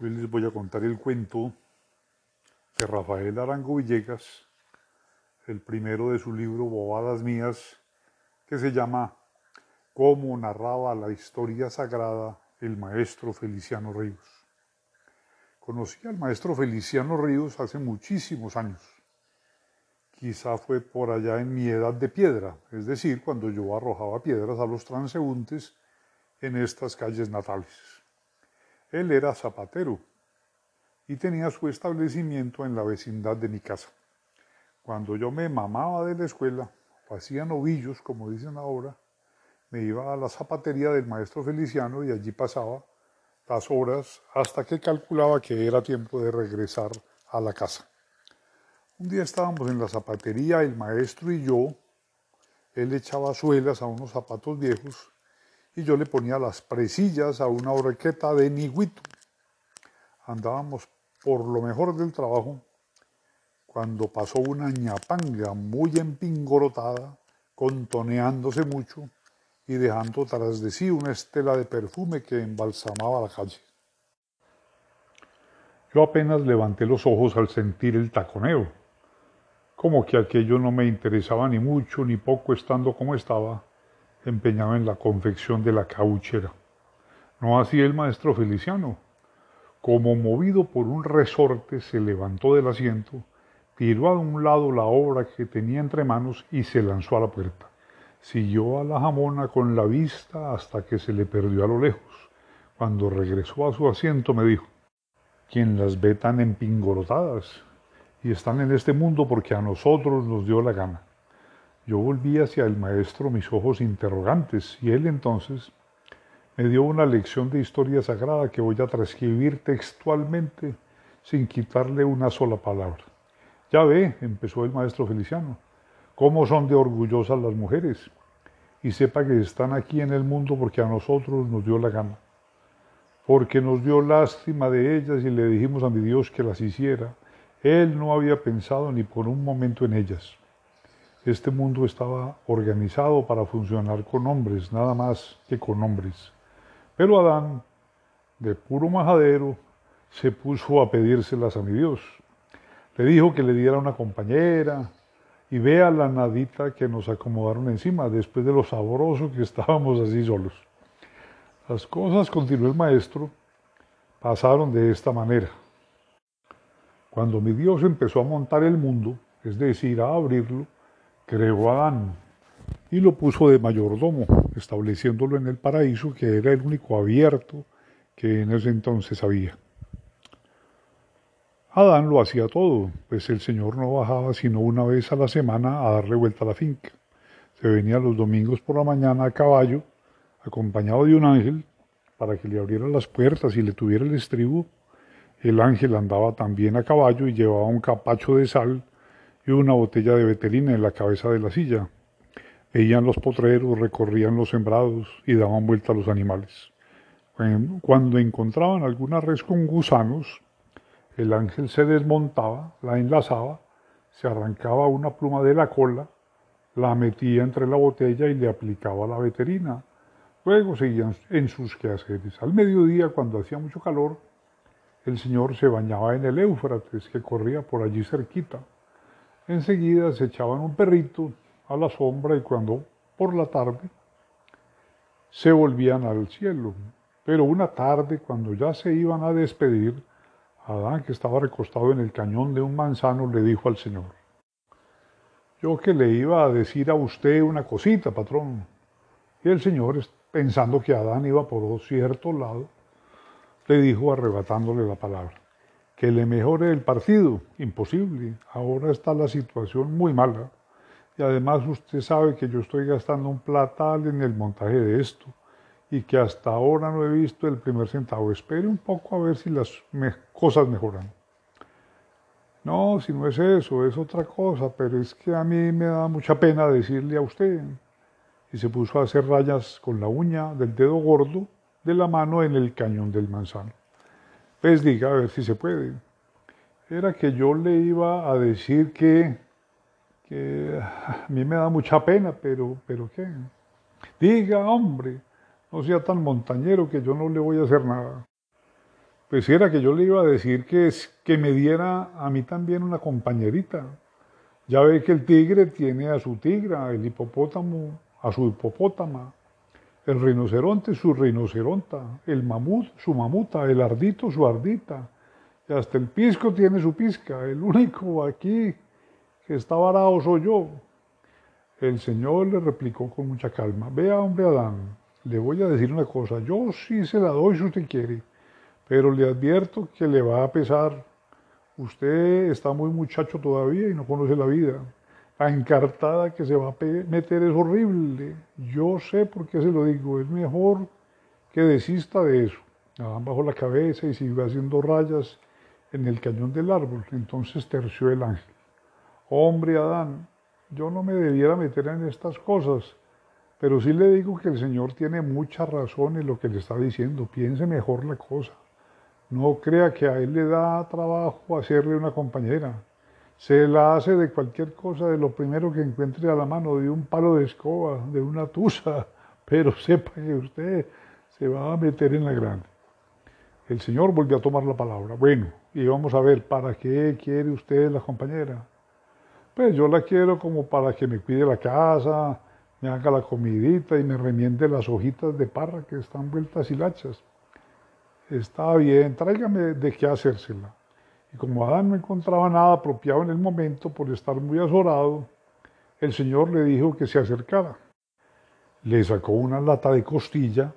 Hoy les voy a contar el cuento de Rafael Arango Villegas, el primero de su libro Bobadas Mías, que se llama Cómo narraba la historia sagrada el maestro Feliciano Ríos. Conocí al maestro Feliciano Ríos hace muchísimos años. Quizá fue por allá en mi edad de piedra, es decir, cuando yo arrojaba piedras a los transeúntes en estas calles natales. Él era zapatero y tenía su establecimiento en la vecindad de mi casa. Cuando yo me mamaba de la escuela, o hacía novillos, como dicen ahora, me iba a la zapatería del maestro Feliciano y allí pasaba las horas hasta que calculaba que era tiempo de regresar a la casa. Un día estábamos en la zapatería, el maestro y yo. Él echaba suelas a unos zapatos viejos y yo le ponía las presillas a una horqueta de niguito. Andábamos por lo mejor del trabajo cuando pasó una ñapanga muy empingorotada, contoneándose mucho y dejando tras de sí una estela de perfume que embalsamaba la calle. Yo apenas levanté los ojos al sentir el taconeo, como que aquello no me interesaba ni mucho ni poco estando como estaba, empeñado en la confección de la cauchera. No así el maestro Feliciano. Como movido por un resorte, se levantó del asiento, tiró a un lado la obra que tenía entre manos y se lanzó a la puerta. Siguió a la jamona con la vista hasta que se le perdió a lo lejos. Cuando regresó a su asiento me dijo, quien las ve tan empingorotadas y están en este mundo porque a nosotros nos dio la gana. Yo volví hacia el maestro mis ojos interrogantes y él entonces me dio una lección de historia sagrada que voy a transcribir textualmente sin quitarle una sola palabra. Ya ve, empezó el maestro Feliciano, cómo son de orgullosas las mujeres. Y sepa que están aquí en el mundo porque a nosotros nos dio la gana. Porque nos dio lástima de ellas y le dijimos a mi Dios que las hiciera. Él no había pensado ni por un momento en ellas. Este mundo estaba organizado para funcionar con hombres, nada más que con hombres. Pero Adán, de puro majadero, se puso a pedírselas a mi Dios. Le dijo que le diera una compañera y vea la nadita que nos acomodaron encima después de lo sabroso que estábamos así solos. Las cosas, continuó el maestro, pasaron de esta manera. Cuando mi Dios empezó a montar el mundo, es decir, a abrirlo, creó a Adán y lo puso de mayordomo, estableciéndolo en el paraíso que era el único abierto que en ese entonces había. Adán lo hacía todo, pues el Señor no bajaba sino una vez a la semana a darle vuelta a la finca. Se venía los domingos por la mañana a caballo, acompañado de un ángel, para que le abriera las puertas y le tuviera el estribo. El ángel andaba también a caballo y llevaba un capacho de sal y una botella de veterina en la cabeza de la silla. Veían los potreros, recorrían los sembrados y daban vuelta a los animales. Cuando encontraban alguna res con gusanos, el ángel se desmontaba, la enlazaba, se arrancaba una pluma de la cola, la metía entre la botella y le aplicaba la veterina. Luego seguían en sus quehaceres. Al mediodía, cuando hacía mucho calor, el señor se bañaba en el Éufrates que corría por allí cerquita. Enseguida se echaban un perrito a la sombra y cuando por la tarde se volvían al cielo. Pero una tarde, cuando ya se iban a despedir, Adán, que estaba recostado en el cañón de un manzano, le dijo al Señor, yo que le iba a decir a usted una cosita, patrón. Y el Señor, pensando que Adán iba por cierto lado, le dijo arrebatándole la palabra que le mejore el partido, imposible. Ahora está la situación muy mala. Y además usted sabe que yo estoy gastando un platal en el montaje de esto y que hasta ahora no he visto el primer centavo. Espere un poco a ver si las cosas mejoran. No, si no es eso, es otra cosa, pero es que a mí me da mucha pena decirle a usted. Y se puso a hacer rayas con la uña del dedo gordo de la mano en el cañón del manzano. Pues diga a ver si se puede. Era que yo le iba a decir que, que a mí me da mucha pena, pero, pero ¿qué? Diga, hombre, no sea tan montañero que yo no le voy a hacer nada. Pues era que yo le iba a decir que, que me diera a mí también una compañerita. Ya ve que el tigre tiene a su tigra, el hipopótamo a su hipopótama, el rinoceronte su rinoceronta, el mamut su mamuta, el ardito su ardita, y hasta el pisco tiene su pisca. El único aquí que está varado soy yo. El Señor le replicó con mucha calma, vea hombre Adán, le voy a decir una cosa, yo sí se la doy si usted quiere, pero le advierto que le va a pesar. Usted está muy muchacho todavía y no conoce la vida. La encartada que se va a meter es horrible. Yo sé por qué se lo digo. Es mejor que desista de eso. Adán bajó la cabeza y siguió haciendo rayas en el cañón del árbol. Entonces terció el ángel. Hombre, Adán, yo no me debiera meter en estas cosas, pero sí le digo que el Señor tiene mucha razón en lo que le está diciendo. Piense mejor la cosa. No crea que a él le da trabajo hacerle una compañera. Se la hace de cualquier cosa, de lo primero que encuentre a la mano, de un palo de escoba, de una tusa, pero sepa que usted se va a meter en la grande. El Señor volvió a tomar la palabra. Bueno, y vamos a ver, ¿para qué quiere usted la compañera? Pues yo la quiero como para que me cuide la casa, me haga la comidita y me remiende las hojitas de parra que están vueltas hilachas. Está bien, tráigame de qué hacérsela. Y como Adán no encontraba nada apropiado en el momento por estar muy azorado, el Señor le dijo que se acercara. Le sacó una lata de costilla,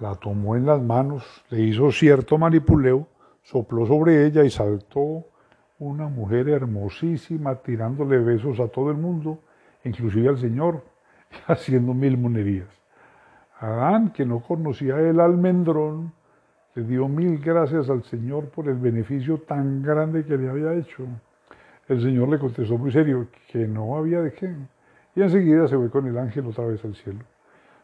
la tomó en las manos, le hizo cierto manipuleo, sopló sobre ella y saltó una mujer hermosísima tirándole besos a todo el mundo, inclusive al Señor, haciendo mil monerías. Adán, que no conocía el almendrón, le dio mil gracias al Señor por el beneficio tan grande que le había hecho. El Señor le contestó muy serio que no había de qué. Y enseguida se fue con el ángel otra vez al cielo.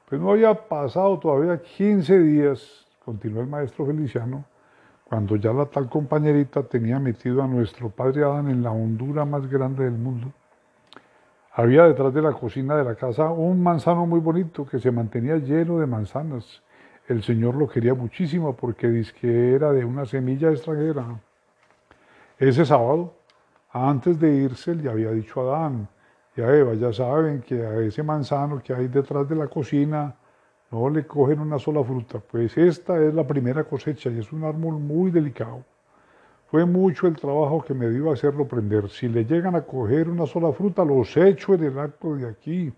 Pues no había pasado todavía 15 días, continuó el maestro Feliciano, cuando ya la tal compañerita tenía metido a nuestro padre Adán en la hondura más grande del mundo. Había detrás de la cocina de la casa un manzano muy bonito que se mantenía lleno de manzanas el Señor lo quería muchísimo porque dice que era de una semilla extranjera. Ese sábado, antes de irse, le había dicho a Adán y a Eva, ya saben que a ese manzano que hay detrás de la cocina no le cogen una sola fruta, pues esta es la primera cosecha y es un árbol muy delicado. Fue mucho el trabajo que me dio hacerlo prender. Si le llegan a coger una sola fruta, los echo en el acto de aquí.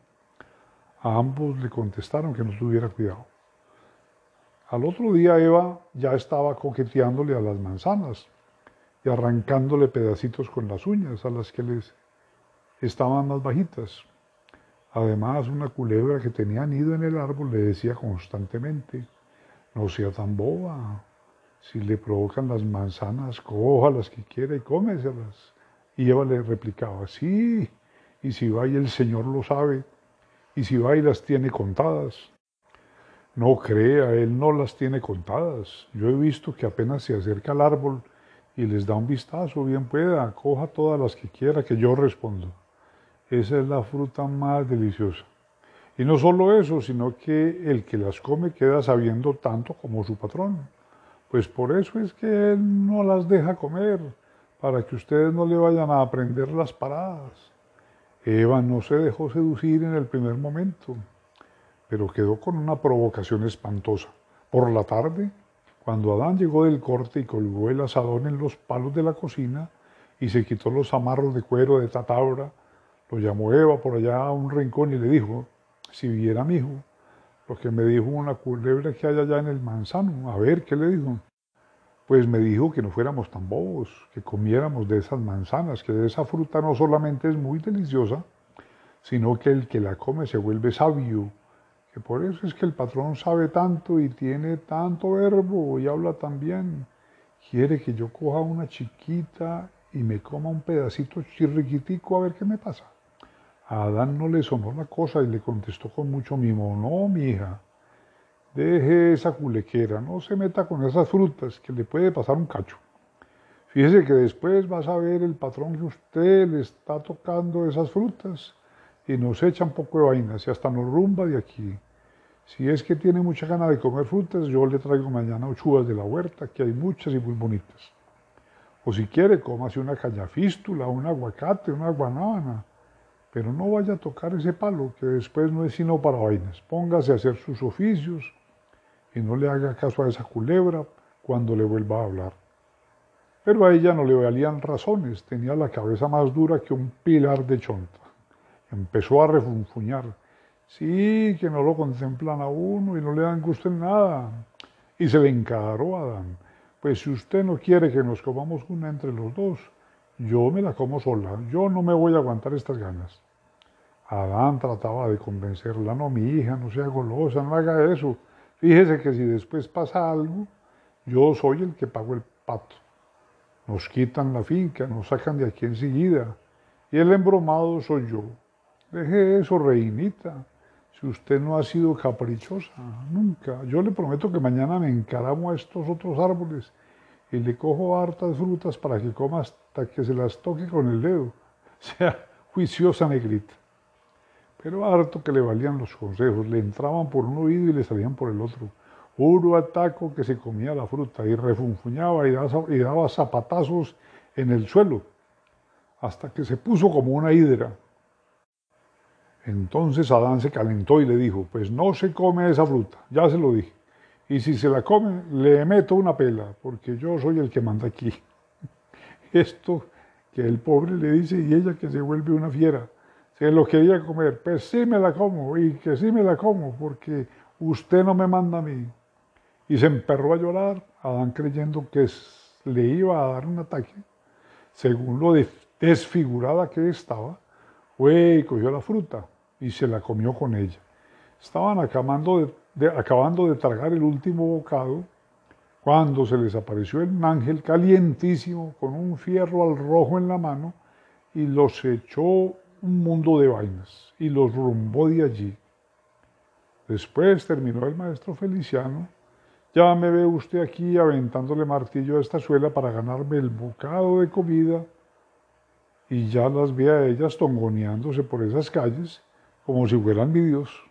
A ambos le contestaron que no tuviera cuidado. Al otro día Eva ya estaba coqueteándole a las manzanas y arrancándole pedacitos con las uñas a las que les estaban más bajitas. Además, una culebra que tenía nido en el árbol le decía constantemente, no sea tan boba, si le provocan las manzanas, coja las que quiera y cómeselas. Y Eva le replicaba, sí, y si va y el Señor lo sabe, y si va y las tiene contadas. No crea, él no las tiene contadas. Yo he visto que apenas se acerca al árbol y les da un vistazo, bien pueda, coja todas las que quiera, que yo respondo. Esa es la fruta más deliciosa. Y no solo eso, sino que el que las come queda sabiendo tanto como su patrón. Pues por eso es que él no las deja comer, para que ustedes no le vayan a aprender las paradas. Eva no se dejó seducir en el primer momento pero quedó con una provocación espantosa. Por la tarde, cuando Adán llegó del corte y colgó el asadón en los palos de la cocina y se quitó los amarros de cuero de tatabra, lo llamó Eva por allá a un rincón y le dijo, si viera mi hijo, lo que me dijo una culebra que hay allá en el manzano, a ver, ¿qué le dijo? Pues me dijo que no fuéramos tan bobos, que comiéramos de esas manzanas, que esa fruta no solamente es muy deliciosa, sino que el que la come se vuelve sabio que por eso es que el patrón sabe tanto y tiene tanto verbo y habla tan bien. Quiere que yo coja una chiquita y me coma un pedacito chirriquitico a ver qué me pasa. A Adán no le sonó la cosa y le contestó con mucho mimo, no, mi hija, deje esa culequera, no se meta con esas frutas, que le puede pasar un cacho. Fíjese que después vas a ver el patrón que usted le está tocando esas frutas y nos echa un poco de vainas y hasta nos rumba de aquí. Si es que tiene mucha gana de comer frutas, yo le traigo mañana ochugas de la huerta, que hay muchas y muy bonitas. O si quiere, cómase una cañafístula, un aguacate, una guanábana. Pero no vaya a tocar ese palo, que después no es sino para vainas. Póngase a hacer sus oficios y no le haga caso a esa culebra cuando le vuelva a hablar. Pero a ella no le valían razones, tenía la cabeza más dura que un pilar de chonta. Empezó a refunfuñar. Sí, que no lo contemplan a uno y no le dan gusto en nada. Y se le encaró a Adán. Pues si usted no quiere que nos comamos una entre los dos, yo me la como sola. Yo no me voy a aguantar estas ganas. Adán trataba de convencerla. No, mi hija, no sea golosa, no haga eso. Fíjese que si después pasa algo, yo soy el que pago el pato. Nos quitan la finca, nos sacan de aquí enseguida. Y el embromado soy yo. Deje eso, reinita. Si usted no ha sido caprichosa, nunca. Yo le prometo que mañana me encaramo a estos otros árboles y le cojo hartas frutas para que coma hasta que se las toque con el dedo. Sea juiciosa negrita. Pero harto que le valían los consejos, le entraban por un oído y le salían por el otro. Puro ataco que se comía la fruta y refunfuñaba y daba, y daba zapatazos en el suelo, hasta que se puso como una hidra. Entonces Adán se calentó y le dijo, pues no se come esa fruta, ya se lo dije. Y si se la come, le meto una pela, porque yo soy el que manda aquí. Esto que el pobre le dice y ella que se vuelve una fiera. Se lo quería comer, pues sí me la como y que sí me la como, porque usted no me manda a mí. Y se emperró a llorar, Adán creyendo que le iba a dar un ataque. Según lo desfigurada que estaba, fue y cogió la fruta y se la comió con ella. Estaban acabando de, tragar el último bocado cuando se les apareció el ángel calientísimo con un fierro al rojo en la mano y los echó un mundo de vainas y los rumbó de allí. Después terminó el maestro Feliciano. Ya me ve usted aquí aventándole martillo a esta suela para ganarme el bocado de comida y ya las vi a ellas tongoneándose por esas calles como si fueran mi Dios.